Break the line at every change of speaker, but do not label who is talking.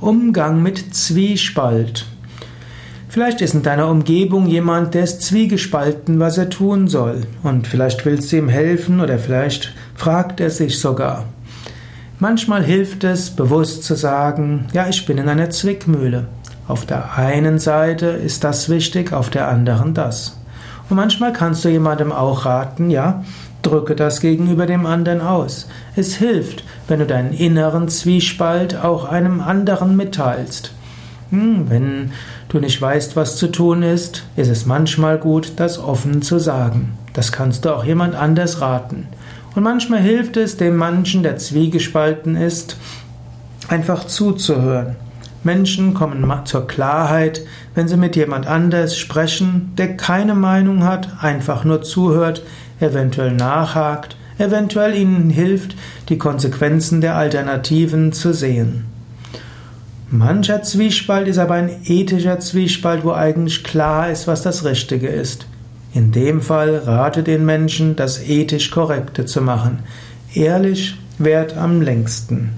Umgang mit Zwiespalt. Vielleicht ist in deiner Umgebung jemand, der ist zwiegespalten, was er tun soll. Und vielleicht willst du ihm helfen oder vielleicht fragt er sich sogar. Manchmal hilft es, bewusst zu sagen, ja, ich bin in einer Zwickmühle. Auf der einen Seite ist das wichtig, auf der anderen das. Und manchmal kannst du jemandem auch raten, ja, drücke das gegenüber dem anderen aus. Es hilft, wenn du deinen inneren Zwiespalt auch einem anderen mitteilst. Hm, wenn du nicht weißt, was zu tun ist, ist es manchmal gut, das offen zu sagen. Das kannst du auch jemand anders raten. Und manchmal hilft es dem Menschen, der zwiegespalten ist, einfach zuzuhören. Menschen kommen zur Klarheit, wenn sie mit jemand anders sprechen, der keine Meinung hat, einfach nur zuhört, eventuell nachhakt, eventuell ihnen hilft, die Konsequenzen der Alternativen zu sehen. Mancher Zwiespalt ist aber ein ethischer Zwiespalt, wo eigentlich klar ist, was das Richtige ist. In dem Fall rate den Menschen, das ethisch Korrekte zu machen. Ehrlich währt am längsten.